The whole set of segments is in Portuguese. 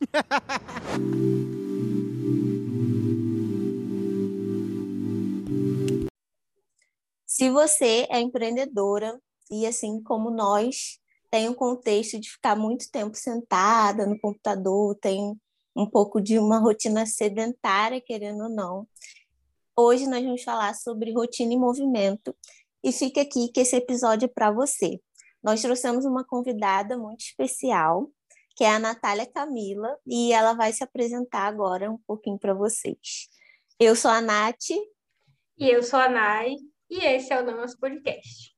Se você é empreendedora e assim como nós, tem um contexto de ficar muito tempo sentada no computador, tem um pouco de uma rotina sedentária, querendo ou não. Hoje nós vamos falar sobre rotina e movimento e fica aqui que esse episódio é para você. Nós trouxemos uma convidada muito especial, que é a Natália Camila, e ela vai se apresentar agora um pouquinho para vocês. Eu sou a Nath. E eu sou a Nai, e esse é o nosso podcast.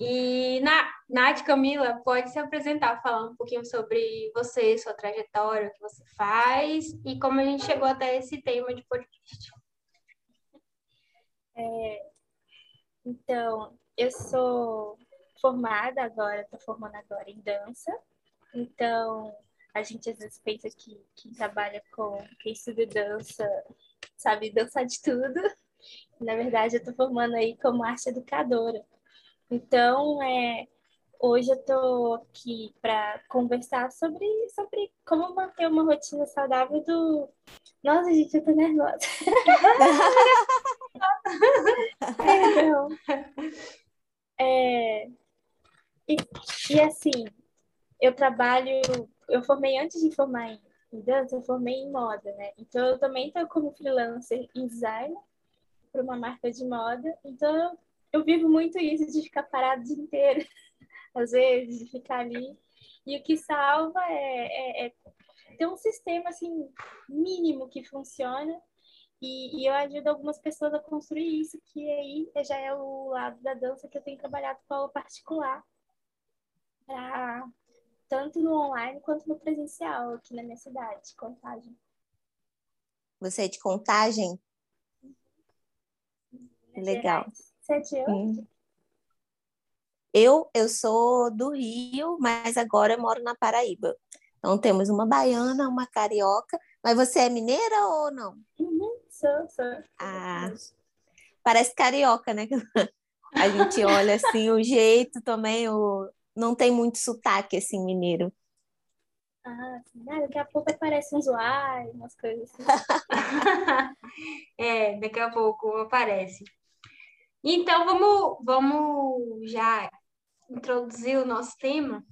E na, Nath Camila, pode se apresentar, falar um pouquinho sobre você, sua trajetória, o que você faz e como a gente chegou até esse tema de podcast. É, então, eu sou formada agora, estou formando agora em dança. Então, a gente às vezes pensa que quem trabalha com, quem estuda dança, sabe dançar de tudo. Na verdade, eu estou formando aí como arte educadora. Então, é, hoje eu estou aqui para conversar sobre, sobre como manter uma rotina saudável do. Nossa, gente, eu tô nervosa. Perdão. É, e, e assim, eu trabalho, eu formei antes de formar em, dança, eu formei em moda, né? Então eu também estou como freelancer em design para uma marca de moda. Então eu vivo muito isso de ficar parado o dia inteiro, às vezes, de ficar ali. E o que salva é, é, é ter um sistema assim mínimo que funciona e, e, eu ajudo algumas pessoas a construir isso, que aí já é o lado da dança que eu tenho trabalhado com aula particular, pra, tanto no online quanto no presencial, aqui na minha cidade, Contagem. Você é de Contagem? Legal. Sete anos. Hum. Eu, eu sou do Rio, mas agora eu moro na Paraíba. Então temos uma baiana, uma carioca. Mas você é mineira ou não? Uhum, sou, sou. Ah, parece carioca, né? A gente olha assim, o jeito também, o... não tem muito sotaque assim, mineiro. Ah, ah, daqui a pouco aparece uns uai, umas coisas assim. é, daqui a pouco aparece. Então, vamos, vamos já introduzir o nosso tema.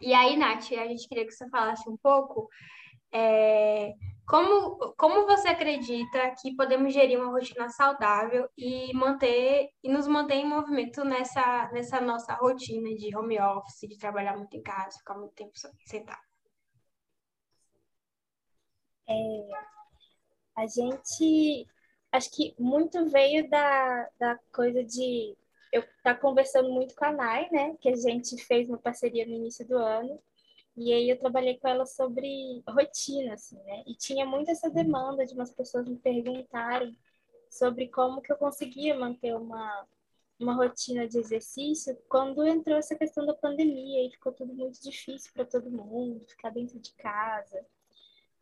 E aí, Nath, a gente queria que você falasse um pouco é, como, como você acredita que podemos gerir uma rotina saudável e manter e nos manter em movimento nessa, nessa nossa rotina de home office, de trabalhar muito em casa, ficar muito tempo sentado? É, a gente acho que muito veio da, da coisa de eu estar tá conversando muito com a Nai, né? Que a gente fez uma parceria no início do ano. E aí eu trabalhei com ela sobre rotina, assim, né? E tinha muito essa demanda de umas pessoas me perguntarem sobre como que eu conseguia manter uma, uma rotina de exercício quando entrou essa questão da pandemia e ficou tudo muito difícil para todo mundo, ficar dentro de casa.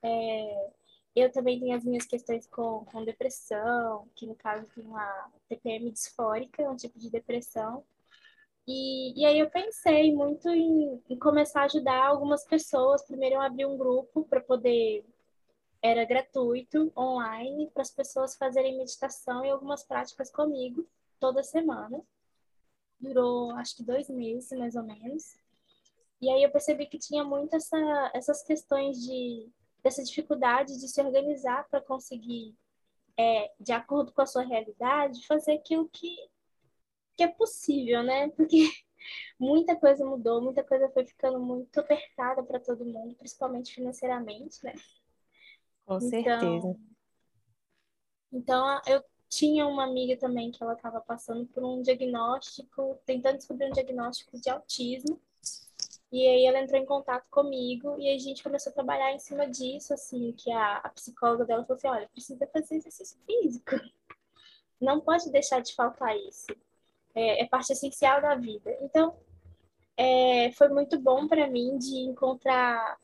É, eu também tenho as minhas questões com, com depressão, que no caso tem uma TPM disfórica, um tipo de depressão. E, e aí eu pensei muito em, em começar a ajudar algumas pessoas. Primeiro eu abri um grupo para poder era gratuito, online, para as pessoas fazerem meditação e algumas práticas comigo toda semana. Durou acho que dois meses, mais ou menos. E aí eu percebi que tinha muito essa, essas questões de dessa dificuldade de se organizar para conseguir, é, de acordo com a sua realidade, fazer aquilo que, que é possível, né? Porque muita coisa mudou, muita coisa foi ficando muito apertada para todo mundo, principalmente financeiramente, né? Com então, certeza. Então, eu tinha uma amiga também que ela estava passando por um diagnóstico, tentando descobrir um diagnóstico de autismo. E aí ela entrou em contato comigo e a gente começou a trabalhar em cima disso, assim, que a, a psicóloga dela falou assim, olha, precisa fazer exercício físico. Não pode deixar de faltar isso. É, é parte essencial da vida. Então, é, foi muito bom para mim de encontrar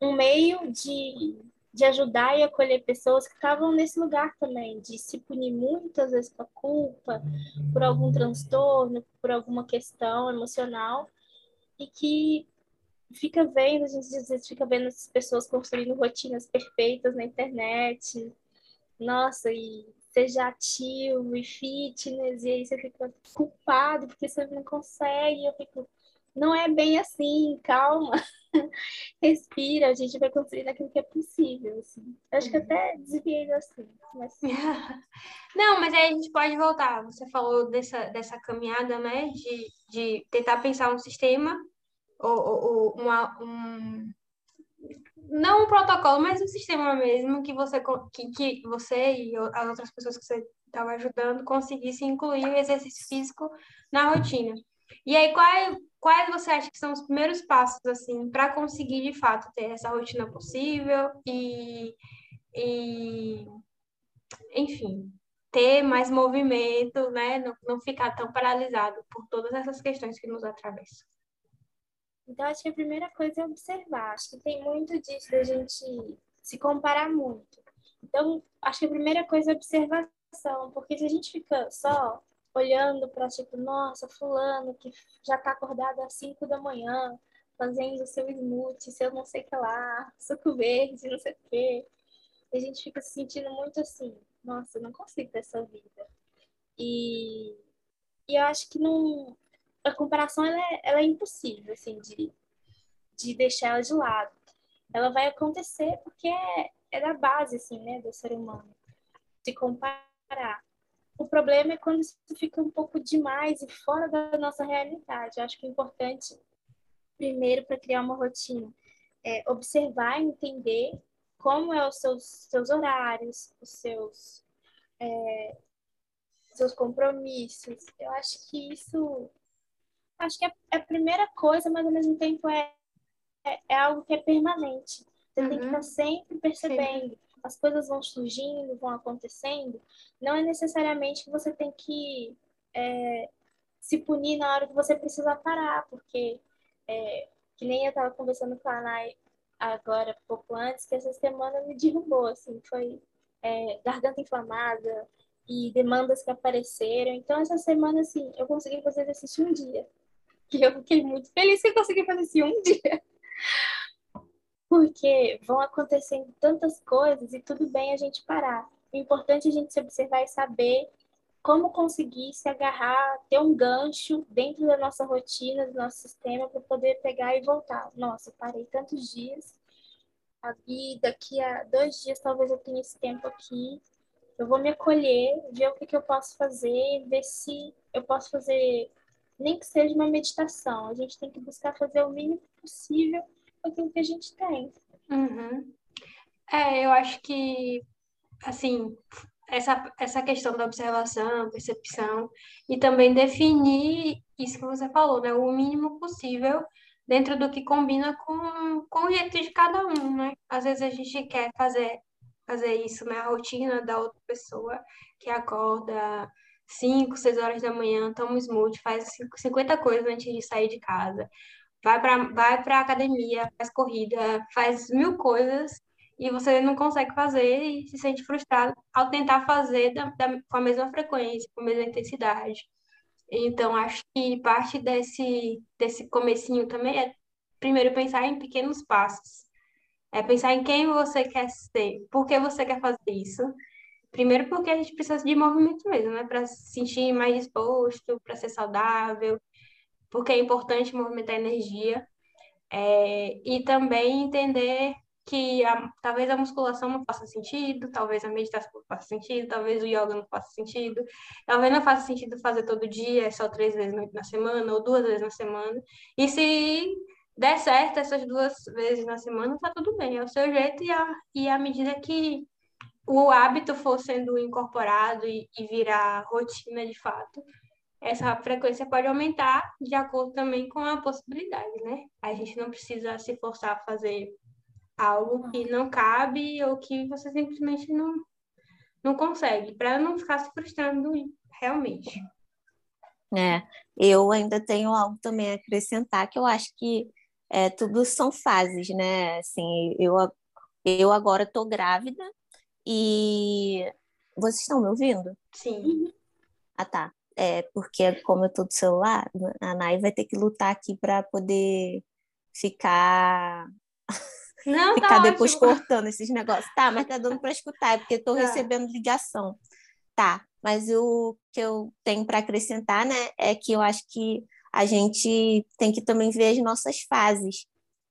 um meio de, de ajudar e acolher pessoas que estavam nesse lugar também, de se punir muitas vezes a culpa, por algum transtorno, por alguma questão emocional, e que fica vendo, a gente às vezes fica vendo as pessoas construindo rotinas perfeitas na internet. Nossa, e seja ativo e fitness, e aí você fica culpado porque você não consegue. Eu fico, não é bem assim, calma, respira, a gente vai construir aquilo que é possível. Assim. Acho que uhum. até desviei assim. Mas... não, mas aí a gente pode voltar. Você falou dessa, dessa caminhada, né, de, de tentar pensar um sistema ou, ou, uma, um, não um protocolo, mas um sistema mesmo que você, que, que você e as outras pessoas que você estava ajudando conseguissem incluir o exercício físico na rotina. E aí, quais, quais você acha que são os primeiros passos, assim, para conseguir, de fato, ter essa rotina possível e, e enfim, ter mais movimento, né? Não, não ficar tão paralisado por todas essas questões que nos atravessam. Então, acho que a primeira coisa é observar. Acho que tem muito disso da gente se comparar muito. Então, acho que a primeira coisa é observação, porque se a gente fica só olhando para, tipo, nossa, fulano que já está acordado às 5 da manhã, fazendo seu smoothie, seu não sei o que lá, suco verde, não sei o quê. A gente fica se sentindo muito assim, nossa, não consigo ter essa vida. E, e eu acho que não, a comparação ela é, ela é impossível, assim, de, de deixar ela de lado. Ela vai acontecer porque é, é da base, assim, né, do ser humano. Se comparar. O problema é quando isso fica um pouco demais e fora da nossa realidade. Eu acho que é importante, primeiro, para criar uma rotina, é observar entender como é os seus, seus horários, os seus, é, seus compromissos. Eu acho que isso acho que é, é a primeira coisa, mas ao mesmo tempo é, é, é algo que é permanente. Você uhum. tem que estar uhum. sempre percebendo. Sim. As coisas vão surgindo, vão acontecendo. Não é necessariamente que você tem que é, se punir na hora que você precisa parar, porque, é, que nem eu estava conversando com a Anai agora, pouco antes, que essa semana me derrubou, assim, foi é, garganta inflamada e demandas que apareceram. Então, essa semana, assim, eu consegui fazer exercício um dia que eu fiquei muito feliz que consegui fazer isso um dia. Porque vão acontecendo tantas coisas e tudo bem a gente parar. O importante é a gente se observar e saber como conseguir se agarrar, ter um gancho dentro da nossa rotina, do nosso sistema, para poder pegar e voltar. Nossa, parei tantos dias, e daqui a dois dias talvez eu tenha esse tempo aqui. Eu vou me acolher, ver o que, que eu posso fazer, ver se eu posso fazer nem que seja uma meditação. A gente tem que buscar fazer o mínimo possível com aquilo que a gente tem. Uhum. É, eu acho que, assim, essa, essa questão da observação, percepção, e também definir isso que você falou, né? O mínimo possível dentro do que combina com, com o jeito de cada um, né? Às vezes a gente quer fazer, fazer isso na rotina da outra pessoa que acorda 5, 6 horas da manhã, toma um smoothie, faz 50 coisas antes de sair de casa, vai para vai a academia, faz corrida, faz mil coisas e você não consegue fazer e se sente frustrado ao tentar fazer da, da, com a mesma frequência, com a mesma intensidade. Então, acho que parte desse, desse comecinho também é, primeiro, pensar em pequenos passos. É pensar em quem você quer ser, por que você quer fazer isso, Primeiro porque a gente precisa de movimento mesmo, né? Para se sentir mais disposto, para ser saudável, porque é importante movimentar energia. É, e também entender que a, talvez a musculação não faça sentido, talvez a meditação não faça sentido, talvez o yoga não faça sentido, talvez não faça sentido fazer todo dia, é só três vezes na semana ou duas vezes na semana. E se der certo essas duas vezes na semana, tá tudo bem, é o seu jeito e a, e à medida que o hábito for sendo incorporado e, e virar rotina de fato, essa frequência pode aumentar de acordo também com a possibilidade, né? A gente não precisa se forçar a fazer algo que não cabe ou que você simplesmente não, não consegue, para não ficar se frustrando realmente. É, eu ainda tenho algo também a acrescentar, que eu acho que é, tudo são fases, né? Assim, eu, eu agora estou grávida, e vocês estão me ouvindo? Sim. Ah, tá. É, porque como eu tô do celular, a Nai vai ter que lutar aqui para poder ficar Não, ficar tá depois ótimo. cortando esses negócios. Tá, mas tá dando para escutar, é porque estou Tá. recebendo ligação. Tá, mas o que eu tenho para acrescentar, né, é que eu acho que a gente tem que também ver as nossas fases.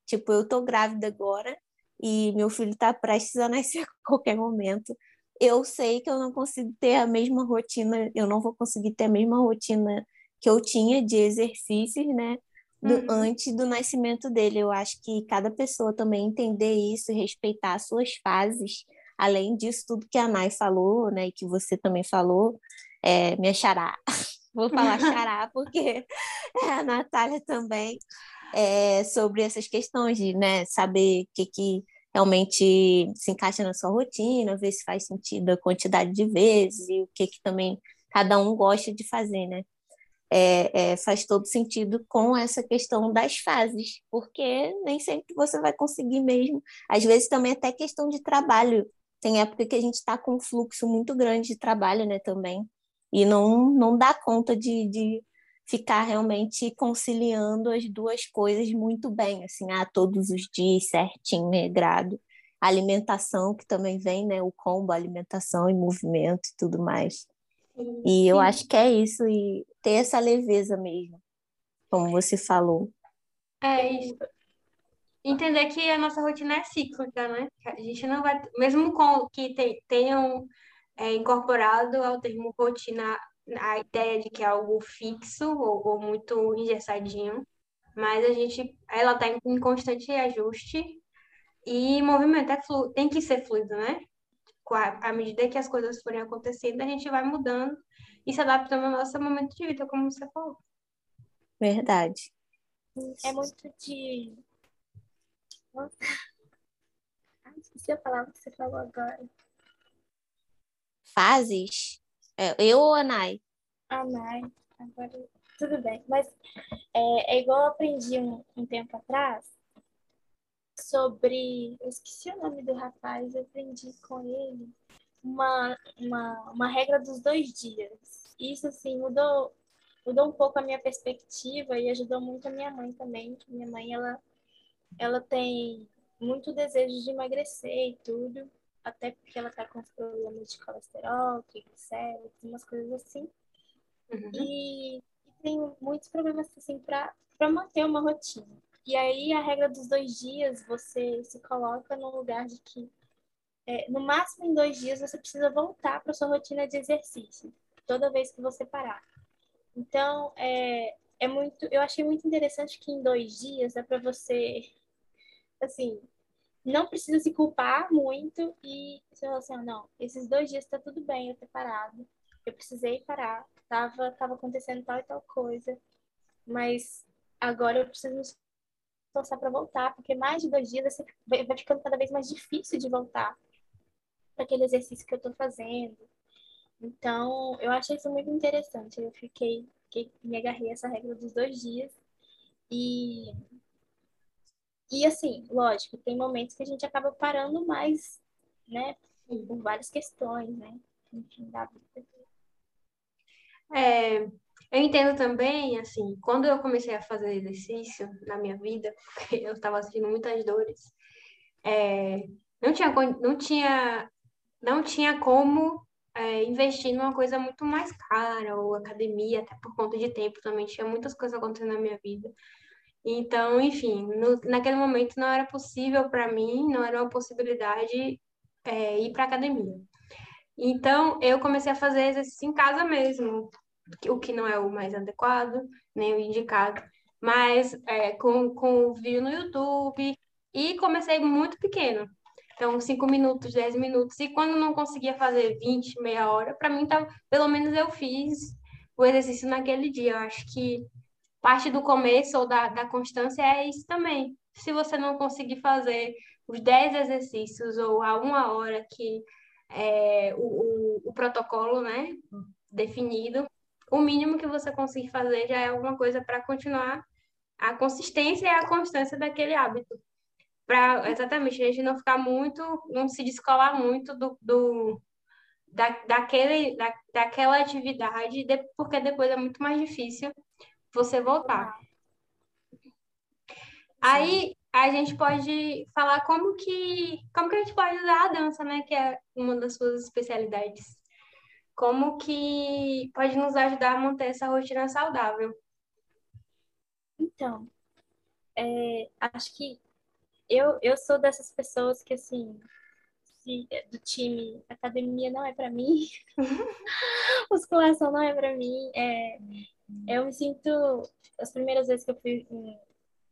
Tipo, eu tô grávida agora e meu filho tá prestes a nascer a qualquer momento. Eu sei que eu não consigo ter a mesma rotina, eu não vou conseguir ter a mesma rotina que eu tinha de exercícios, né, do- Uhum. antes do nascimento dele. Eu acho que cada pessoa também entender isso respeitar as suas fases, além disso, tudo que a Nai falou, né, e que você também falou, é, minha xará. Vou falar xará porque é a Natália também, é, sobre essas questões de né, saber o que, que realmente se encaixa na sua rotina, ver se faz sentido a quantidade de vezes e o que, que também cada um gosta de fazer, né? é, é, faz todo sentido com essa questão das fases, porque nem sempre você vai conseguir mesmo. Às vezes também até questão de trabalho. Tem época que a gente está com um fluxo muito grande de trabalho, né, também, e não, não dá conta de, de ficar realmente conciliando as duas coisas muito bem, assim, ah, todos os dias certinho, regrado. A alimentação que também vem, né, o combo alimentação e movimento e tudo mais. E eu Sim. acho que é isso, e ter essa leveza mesmo, como você falou. É isso. Entender que a nossa rotina é cíclica, né? A gente não vai, mesmo com que te- tenham é, incorporado ao termo rotina a ideia de que é algo fixo ou, ou muito engessadinho, mas a gente, ela está em, em constante ajuste e movimento é flu, tem que ser fluido, né? Com a- À medida que as coisas forem acontecendo, a gente vai mudando e se adaptando ao nosso momento de vida, como você falou. Verdade. É muito de. Nossa. Ai, esqueci a palavra que você falou agora. Fases? É, eu ou a Nai? Ah, Nai. Agora. Tudo bem. Mas é, é igual eu aprendi um, um tempo atrás sobre. Eu esqueci o nome do rapaz, eu aprendi com ele uma, uma, uma regra dos dois dias. Isso, assim, mudou, mudou um pouco a minha perspectiva e ajudou muito a minha mãe também. Minha mãe, ela, ela tem muito desejo de emagrecer e tudo, até porque ela tá com problemas de colesterol, triglicéridos, umas coisas assim. Uhum. E, e tem muitos problemas assim para manter uma rotina. E aí a regra dos dois dias, você se coloca no lugar de que é, no máximo em dois dias você precisa voltar para sua rotina de exercício, toda vez que você parar. Então é, é muito, eu achei muito interessante que em dois dias é para você, assim, não precisa se culpar muito e você fala assim, ah, não, esses dois dias está tudo bem eu ter parado, eu precisei parar, tava, tava acontecendo tal e tal coisa, mas agora eu preciso me esforçar para voltar, porque mais de dois dias vai ficando cada vez mais difícil de voltar para aquele exercício que eu estou fazendo. Então, eu achei isso muito interessante. Eu fiquei, fiquei me agarrei a essa regra dos dois dias e e assim, lógico, tem momentos que a gente acaba parando mais, né, por várias questões, né? Enfim, da vida. É, eu entendo também, assim, quando eu comecei a fazer exercício na minha vida, porque eu estava sentindo muitas dores, é, não tinha, não tinha, não tinha como é, investir numa coisa muito mais cara, ou academia, até por conta de tempo também, tinha muitas coisas acontecendo na minha vida. Então, enfim, no- naquele momento não era possível para mim, não era uma possibilidade é, ir para academia. Então, eu comecei a fazer exercício em casa mesmo, o que não é o mais adequado, nem o indicado, mas é, com, com vídeo no YouTube, e comecei muito pequeno. Então, 5 minutos, 10 minutos, e quando não conseguia fazer 20, meia hora, para mim, tava, pelo menos eu fiz o exercício naquele dia. Eu acho que parte do começo ou da, da constância é isso também. Se você não conseguir fazer os 10 exercícios ou a uma hora que é o, o, o protocolo, né, definido, o mínimo que você conseguir fazer já é alguma coisa para continuar a consistência e a constância daquele hábito. Para exatamente a gente não ficar muito, não se descolar muito do, do da, daquele, da, daquela atividade, de, porque depois é muito mais difícil você voltar. Aí a gente pode falar como que como que a gente pode usar a dança, né, que é uma das suas especialidades. Como que pode nos ajudar a manter essa rotina saudável? Então, é, acho que eu, eu sou dessas pessoas que, assim, se, do time academia não é para mim, musculação não é para mim. É, eu me sinto, as primeiras vezes que eu fui em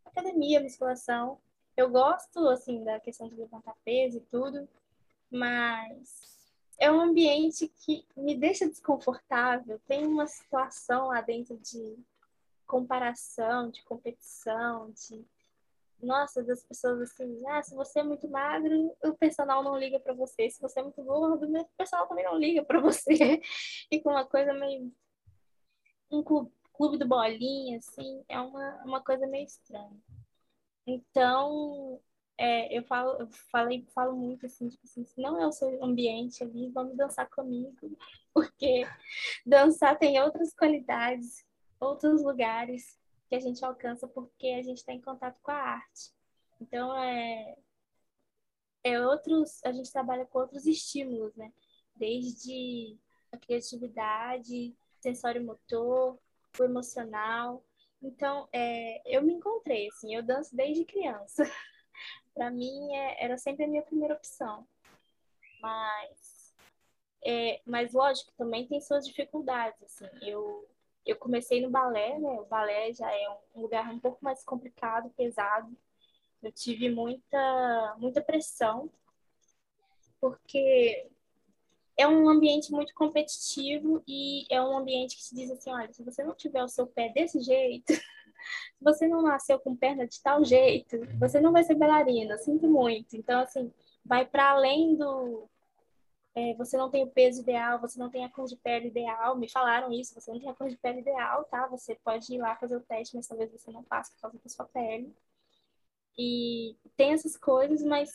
academia, musculação, eu gosto, assim, da questão de levantar peso e tudo, mas é um ambiente que me deixa desconfortável. Tem uma situação lá dentro de comparação, de competição, de nossa, das pessoas assim, ah, se você é muito magro, o personal não liga para você. Se você é muito gordo, o personal também não liga para você. Fica uma coisa meio um clube, clube do bolinha, assim, é uma, uma coisa meio estranha. Então, é, eu falo, eu falei, falo muito assim, tipo assim, se não é o seu ambiente ali, vamos dançar comigo, porque dançar tem outras qualidades, outros lugares que a gente alcança porque a gente está em contato com a arte. Então, é, é outros, a gente trabalha com outros estímulos, né? Desde a criatividade, sensório motor, o emocional. Então, é, eu me encontrei, assim, eu danço desde criança. Para mim, é, era sempre a minha primeira opção. Mas, é, mas lógico, também tem suas dificuldades, assim. Eu eu comecei no balé, né? O balé já é um lugar um pouco mais complicado, pesado. Eu tive muita, muita pressão, porque é um ambiente muito competitivo e é um ambiente que te diz assim, olha, se você não tiver o seu pé desse jeito, se você não nasceu com perna de tal jeito, você não vai ser bailarina, sinto muito. Então, assim, vai para além do, é, você não tem o peso ideal, você não tem a cor de pele ideal. Me falaram isso, você não tem a cor de pele ideal, tá? Você pode ir lá fazer o teste, mas talvez você não passe por causa da sua pele. E tem essas coisas, mas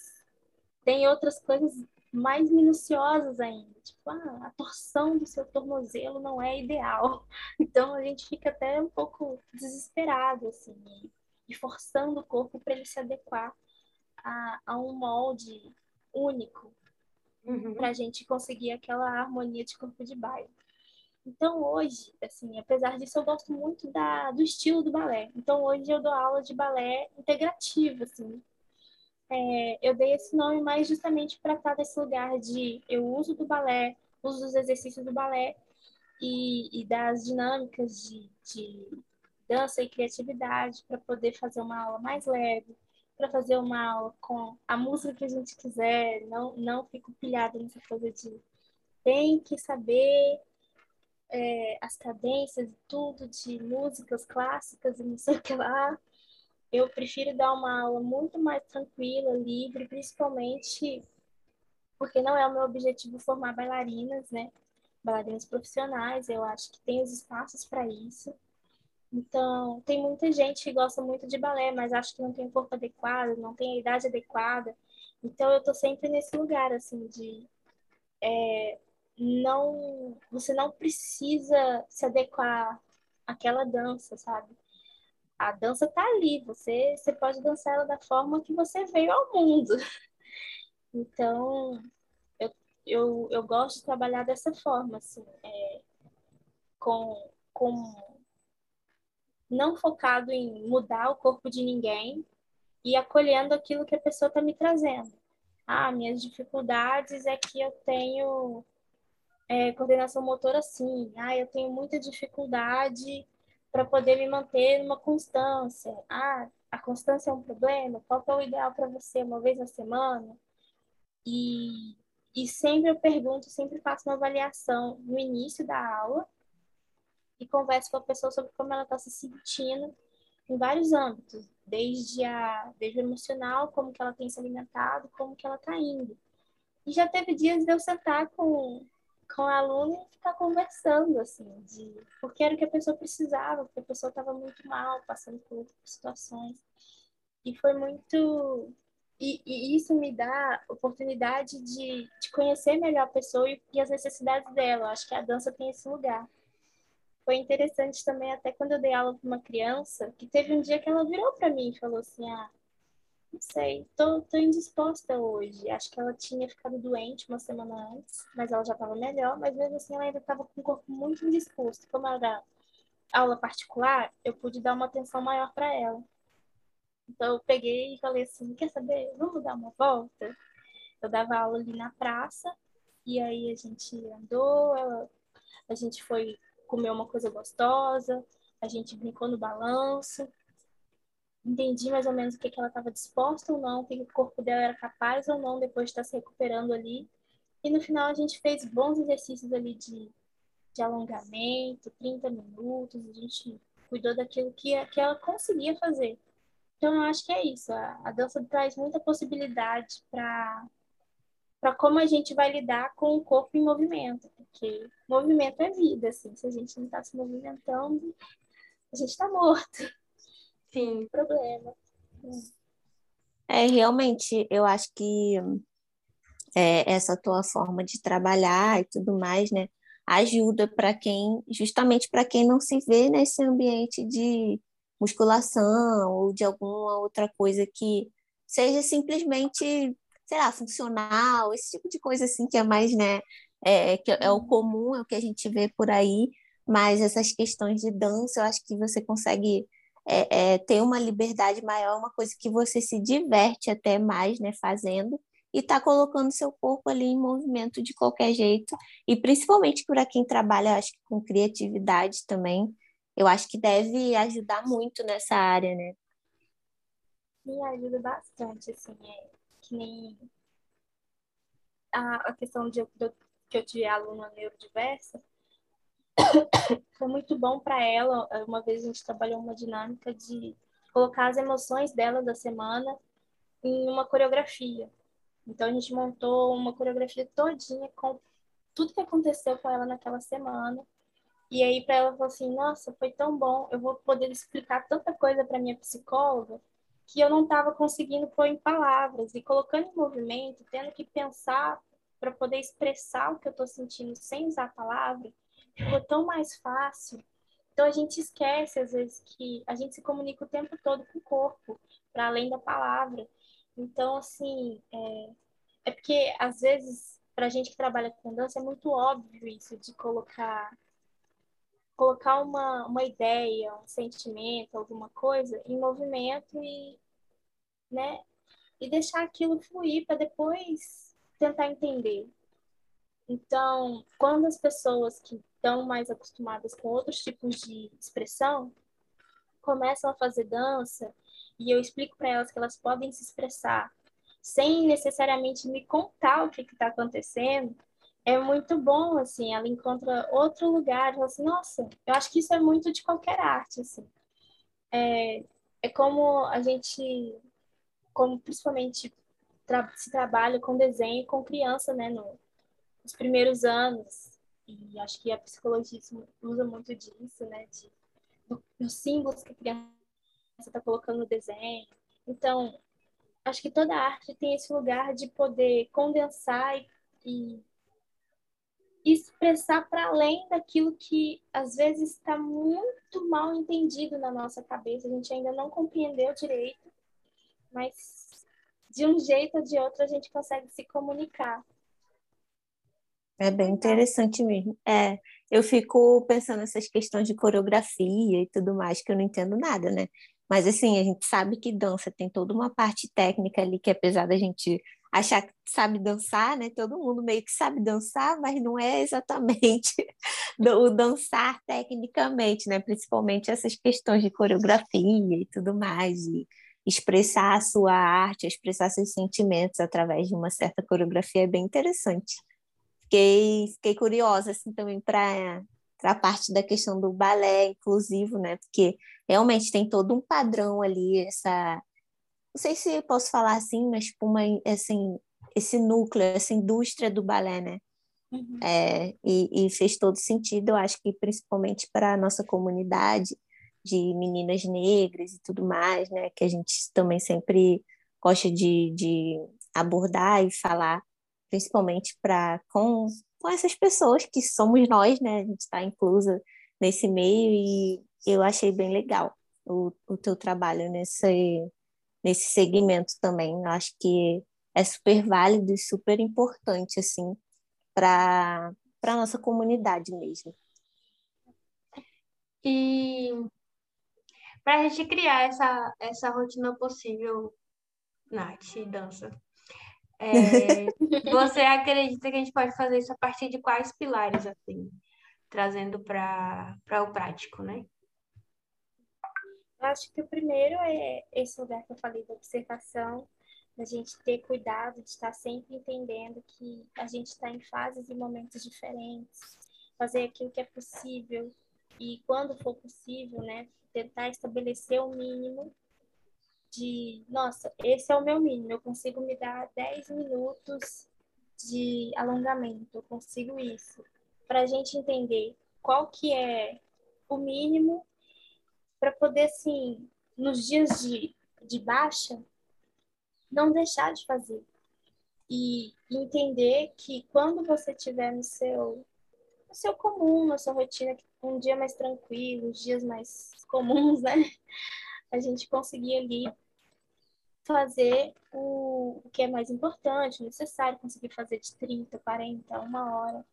tem outras coisas mais minuciosas ainda. Tipo, ah, a torção do seu tornozelo não é ideal. Então a gente fica até um pouco desesperado, assim, e forçando o corpo para ele se adequar a, a um molde único uhum. para a gente conseguir aquela harmonia de corpo de baile. Então hoje, assim, apesar disso, eu gosto muito da, do estilo do balé. Então hoje eu dou aula de balé integrativo, assim. É, eu dei esse nome mais justamente para estar nesse lugar de eu uso do balé, uso dos exercícios do balé e, e das dinâmicas de, de dança e criatividade para poder fazer uma aula mais leve, para fazer uma aula com a música que a gente quiser, não, não fico pilhada nessa coisa de tem que saber é, as cadências e tudo de músicas clássicas e não sei o que lá. Eu prefiro dar uma aula muito mais tranquila, livre, principalmente porque não é o meu objetivo formar bailarinas, né? Bailarinas profissionais, eu acho que tem os espaços para isso. Então, tem muita gente que gosta muito de balé, mas acho que não tem o corpo adequado, não tem a idade adequada. Então, eu tô sempre nesse lugar, assim, de... É, não... Você não precisa se adequar àquela dança, sabe? A dança tá ali, você, você pode dançar ela da forma que você veio ao mundo. Então, eu, eu, eu gosto de trabalhar dessa forma, assim, é, com, com não focado em mudar o corpo de ninguém e acolhendo aquilo que a pessoa está me trazendo. Ah, minhas dificuldades é que eu tenho é, coordenação motora assim. Ah, eu tenho muita dificuldade para poder me manter numa constância. Ah, a constância é um problema? Qual é o ideal para você? Uma vez na semana? E, e sempre eu pergunto, sempre faço uma avaliação no início da aula e converso com a pessoa sobre como ela está se sentindo em vários âmbitos, desde, a, desde o emocional, como que ela tem se alimentado, como que ela está indo. E já teve dias de eu sentar com, com a aluna e ficar conversando, assim, de porque era o que a pessoa precisava, porque a pessoa estava muito mal, passando por situações. E foi muito. E, e, isso me dá oportunidade de, de conhecer melhor a pessoa e, e as necessidades dela. Acho que a dança tem esse lugar foi interessante também, até quando eu dei aula para uma criança, que teve um dia que ela virou para mim e falou assim: Ah, não sei, tô, tô indisposta hoje. Acho que ela tinha ficado doente uma semana antes, mas ela já estava melhor, mas mesmo assim ela ainda estava com o corpo muito indisposto. Como era aula particular, eu pude dar uma atenção maior para ela. Então eu peguei e falei assim: Quer saber? Vamos dar uma volta? Eu dava aula ali na praça, e aí a gente andou, ela, a gente foi comer uma coisa gostosa, a gente brincou no balanço, entendi mais ou menos o que, que ela estava disposta ou não, o que, que o corpo dela era capaz ou não depois de estar se recuperando ali. E no final a gente fez bons exercícios ali de, de alongamento, 30 minutos, a gente cuidou daquilo que, que ela conseguia fazer. Então eu acho que é isso, a, a dança traz muita possibilidade para para como a gente vai lidar com o corpo em movimento, porque movimento é vida, assim, se a gente não está se movimentando, a gente está morto. Sim. Problema. É, realmente, eu acho que é, essa tua forma de trabalhar e tudo mais, né, ajuda para quem, justamente para quem não se vê nesse ambiente de musculação ou de alguma outra coisa que seja simplesmente, sei lá, funcional, esse tipo de coisa assim que é mais, né, é, que é o comum, é o que a gente vê por aí, mas essas questões de dança, eu acho que você consegue é, é, ter uma liberdade maior, uma coisa que você se diverte até mais, né, fazendo, e está colocando seu corpo ali em movimento de qualquer jeito, e principalmente para quem trabalha, acho que com criatividade também, eu acho que deve ajudar muito nessa área, né? Me ajuda bastante, assim, é que nem a, a questão de, de, que eu tive aluna neurodiversa, foi muito bom para ela. Uma vez a gente trabalhou uma dinâmica de colocar as emoções dela da semana em uma coreografia. Então a gente montou uma coreografia todinha com tudo que aconteceu com ela naquela semana. E aí para ela falou assim: "Nossa, foi tão bom, eu vou poder explicar tanta coisa para minha psicóloga que eu não estava conseguindo pôr em palavras e colocando em movimento, tendo que pensar para poder expressar o que eu estou sentindo sem usar a palavra, ficou tão mais fácil. Então a gente esquece às vezes que a gente se comunica o tempo todo com o corpo, para além da palavra. Então assim, é, é porque às vezes para a gente que trabalha com dança é muito óbvio isso de colocar colocar uma, uma ideia, um sentimento, alguma coisa em movimento e, né, e deixar aquilo fluir para depois tentar entender. Então, quando as pessoas que estão mais acostumadas com outros tipos de expressão começam a fazer dança e eu explico para elas que elas podem se expressar sem necessariamente me contar o que está acontecendo, é muito bom, assim, ela encontra outro lugar, fala assim, nossa, eu acho que isso é muito de qualquer arte, assim. É, é como a gente, como principalmente tra se trabalha com desenho com criança, né, no, nos primeiros anos, e acho que a psicologia usa muito disso, né? De, do, dos símbolos que a criança está colocando no desenho. Então, acho que toda arte tem esse lugar de poder condensar e, e expressar para além daquilo que às vezes está muito mal entendido na nossa cabeça, a gente ainda não compreendeu direito, mas de um jeito ou de outro a gente consegue se comunicar. É bem interessante mesmo. É, eu fico pensando nessas questões de coreografia e tudo mais, que eu não entendo nada, né? Mas assim, a gente sabe que dança tem toda uma parte técnica ali que apesar da gente achar que sabe dançar, né? Todo mundo meio que sabe dançar, mas não é exatamente o dançar tecnicamente, né? Principalmente essas questões de coreografia e tudo mais, de expressar a sua arte, expressar seus sentimentos através de uma certa coreografia é bem interessante fiquei, fiquei curiosa assim também para a parte da questão do balé inclusivo, né? Porque realmente tem todo um padrão ali, essa não sei se posso falar assim, mas tipo uma assim, esse núcleo, essa indústria do balé, né? Uhum. É, e, e, fez todo sentido, eu acho que principalmente para a nossa comunidade de meninas negras e tudo mais, né? Que a gente também sempre gosta de, de abordar e falar principalmente para com, com essas pessoas que somos nós, né? A gente está inclusa nesse meio e eu achei bem legal o, o teu trabalho nesse, nesse segmento também. Eu acho que é super válido e super importante, assim, para a nossa comunidade mesmo. E para a gente criar essa, essa rotina possível, Nath, dança, é, você acredita que a gente pode fazer isso a partir de quais pilares, assim, trazendo para o prático, né? Acho que o primeiro é esse lugar que eu falei da observação, da gente ter cuidado de estar sempre entendendo que a gente está em fases e momentos diferentes, fazer aquilo que é possível e quando for possível, né, tentar estabelecer o mínimo de, nossa, esse é o meu mínimo, eu consigo me dar 10 minutos de alongamento, eu consigo isso, para a gente entender qual que é o mínimo para poder, assim, nos dias de, de baixa, não deixar de fazer. E entender que quando você tiver no seu, no seu comum, na sua rotina, um dia mais tranquilo, os dias mais comuns, né? A gente conseguir ali fazer o, o que é mais importante, necessário, conseguir fazer de 30, 40, uma hora.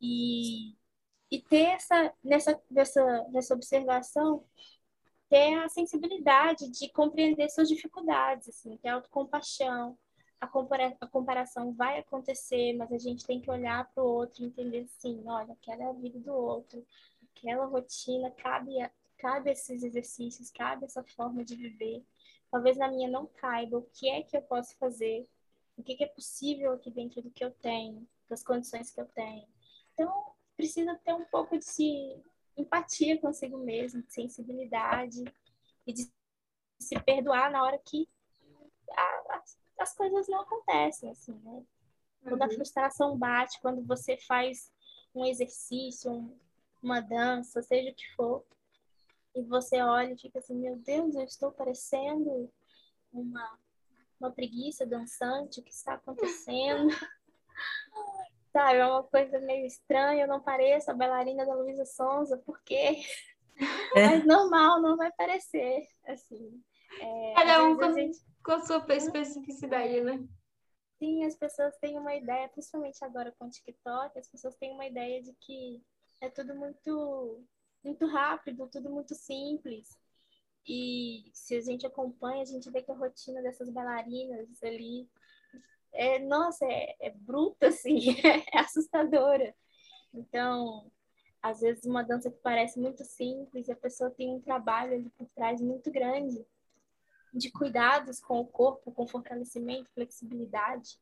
E, e ter essa, nessa, nessa, nessa observação, ter a sensibilidade de compreender suas dificuldades, assim, ter autocompaixão. A, compara a comparação vai acontecer, mas a gente tem que olhar para o outro e entender assim, olha, aquela é a vida do outro, aquela rotina, cabe, cabe esses exercícios, cabe essa forma de viver. Talvez na minha não caiba, o que é que eu posso fazer? O que, que é possível aqui dentro do que eu tenho, das condições que eu tenho? Então, precisa ter um pouco de empatia consigo mesmo, de sensibilidade e de se perdoar na hora que a, as coisas não acontecem, assim, né? Quando uhum. a frustração bate, quando você faz um exercício, um, uma dança, seja o que for, e você olha e fica assim, meu Deus, eu estou parecendo uma, uma preguiça dançante, o que está acontecendo? sabe? É uma coisa meio estranha, eu não pareço a bailarina da Luísa Sonza, porque é. mas normal, não vai parecer, assim. É, Cada um com, gente... com a sua especificidade, né? Sim, as pessoas têm uma ideia, principalmente agora com o TikTok, as pessoas têm uma ideia de que é tudo muito, muito rápido, tudo muito simples. E se a gente acompanha, a gente vê que a rotina dessas bailarinas ali é, nossa, é, é bruta, assim, é assustadora. Então, às vezes uma dança que parece muito simples, a pessoa tem um trabalho ali por trás muito grande de cuidados com o corpo, com fortalecimento, flexibilidade,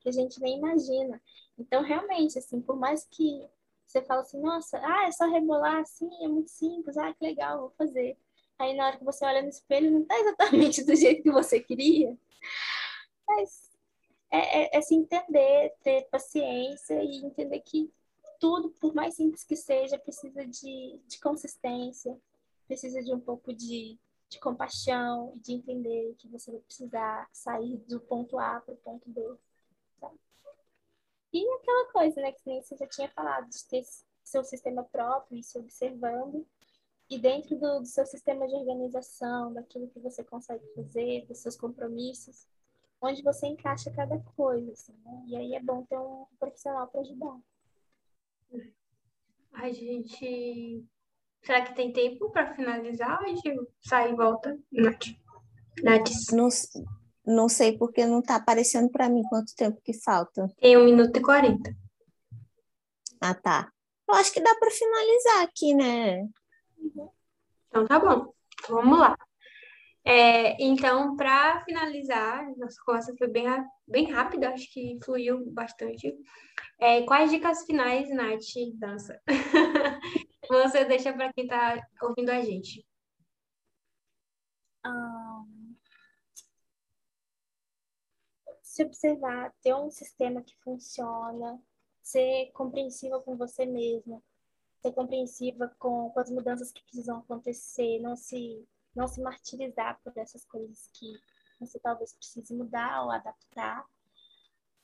que a gente nem imagina. Então, realmente, assim, por mais que você fala assim, nossa, ah, é só rebolar assim, é muito simples, ah, que legal, vou fazer. Aí na hora que você olha no espelho, não tá exatamente do jeito que você queria. Mas é, é, é se entender, ter paciência e entender que tudo, por mais simples que seja, precisa de, de consistência, precisa de um pouco de, de compaixão e de entender que você vai precisar sair do ponto A para o ponto B. E aquela coisa, né, que nem você já tinha falado, de ter seu sistema próprio e se observando, e dentro do, do seu sistema de organização, daquilo que você consegue fazer, dos seus compromissos, onde você encaixa cada coisa, assim, né? E aí é bom ter um profissional para ajudar. A gente. Será que tem tempo para finalizar ou a gente sai e volta, Nath? Nath. Não, não sei porque não está aparecendo para mim quanto tempo que falta. Tem um minuto e quarenta. Ah, tá. Eu acho que dá para finalizar aqui, né? Então tá bom. Vamos lá. É, então, para finalizar, nossa conversa foi bem, bem rápida, acho que fluiu bastante. É, quais dicas finais, Nath, dança? Você deixa para quem está ouvindo a gente. Um, se observar, ter um sistema que funciona, ser compreensiva com você mesma, ser compreensiva com, com as mudanças que precisam acontecer, não se não se martirizar por essas coisas que você talvez precise mudar ou adaptar.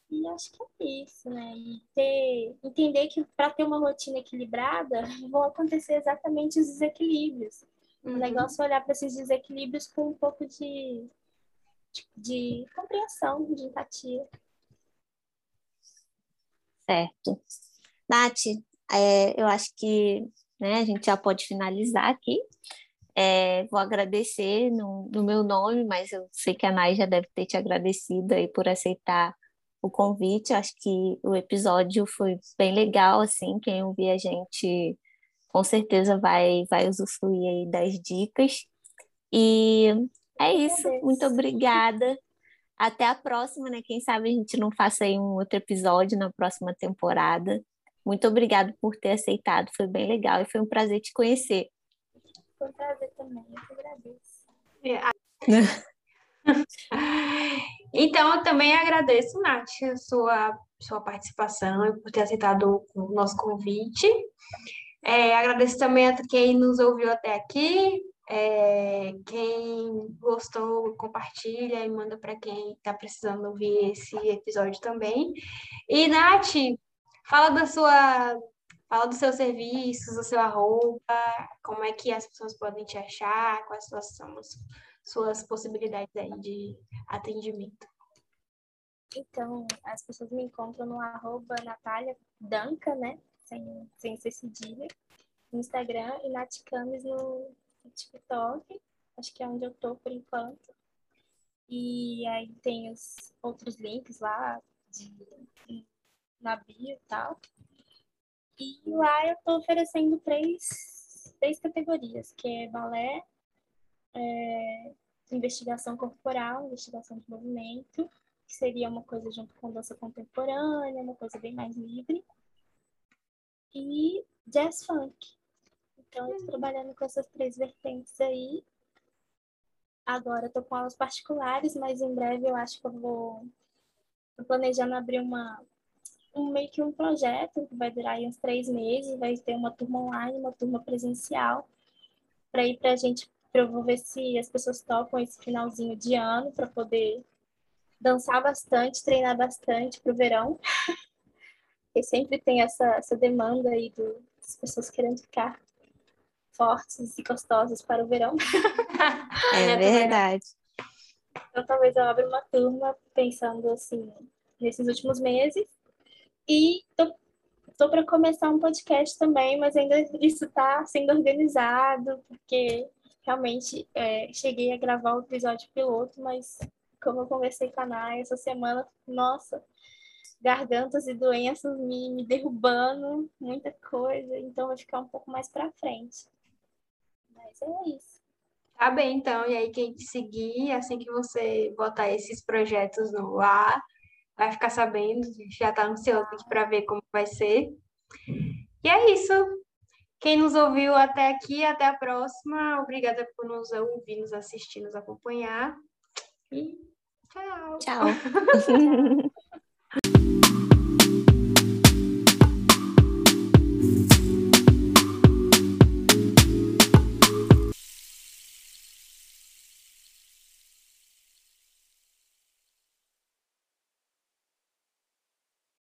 E acho que é isso, né? E ter, entender que para ter uma rotina equilibrada vão acontecer exatamente os desequilíbrios. Uhum. O negócio é olhar para esses desequilíbrios com um pouco de, de, de compreensão, de empatia. Certo. Nath, é, eu acho que né, a gente já pode finalizar aqui. É, vou agradecer no, no, meu nome, mas eu sei que a Nai já deve ter te agradecido aí por aceitar o convite. Acho que o episódio foi bem legal, assim, quem ouvir a gente com certeza vai, vai usufruir aí das dicas. E é isso, muito obrigada. Até a próxima, né? Quem sabe a gente não faça aí um outro episódio na próxima temporada. Muito obrigada por ter aceitado, foi bem legal e foi um prazer te conhecer. Foi um prazer também, eu que agradeço. É. então, eu também agradeço, Nath, a sua, sua participação e por ter aceitado o nosso convite. É, agradeço também a quem nos ouviu até aqui. É, quem gostou, compartilha e manda para quem está precisando ouvir esse episódio também. E, Nath, fala da sua. Fala dos seus serviços, do seu arroba, como é que as pessoas podem te achar, quais são as suas possibilidades aí de atendimento. Então, as pessoas me encontram no arroba Natália Danca, né? Sem, sem ser cedilha, no Instagram e Nath Camis no, TikTok. Acho que é onde eu tô por enquanto. E aí tem os outros links lá de, na bio e tal. E lá eu tô oferecendo três, três categorias, que é balé, é, investigação corporal, investigação de movimento, que seria uma coisa junto com dança contemporânea, uma coisa bem mais livre, e jazz funk. Então, eu trabalhando com essas três vertentes aí. Agora estou com aulas particulares, mas em breve eu acho que eu vou tô planejando abrir uma um meio que um projeto que vai durar uns três meses, vai ter uma turma online, uma turma presencial, para ir para a gente para eu ver se as pessoas topam esse finalzinho de ano para poder dançar bastante, treinar bastante para o verão. Porque sempre tem essa, essa demanda aí do, das pessoas querendo ficar fortes e gostosas para o verão. É verdade. Então talvez eu abra uma turma pensando assim nesses últimos meses e tô, tô para começar um podcast também, mas ainda isso está sendo organizado porque realmente é, cheguei a gravar o episódio piloto, mas como eu conversei com a Naya essa semana, nossa, gargantas e doenças me, me derrubando, muita coisa, então vai ficar um pouco mais para frente. Mas é isso. Tá bem, então. E aí, quem te seguir, assim que você botar esses projetos no ar, vai ficar sabendo, já tá ansioso para ver como vai ser. E é isso. Quem nos ouviu até aqui, até a próxima. Obrigada por nos ouvir, nos assistir, nos acompanhar. E tchau. Tchau.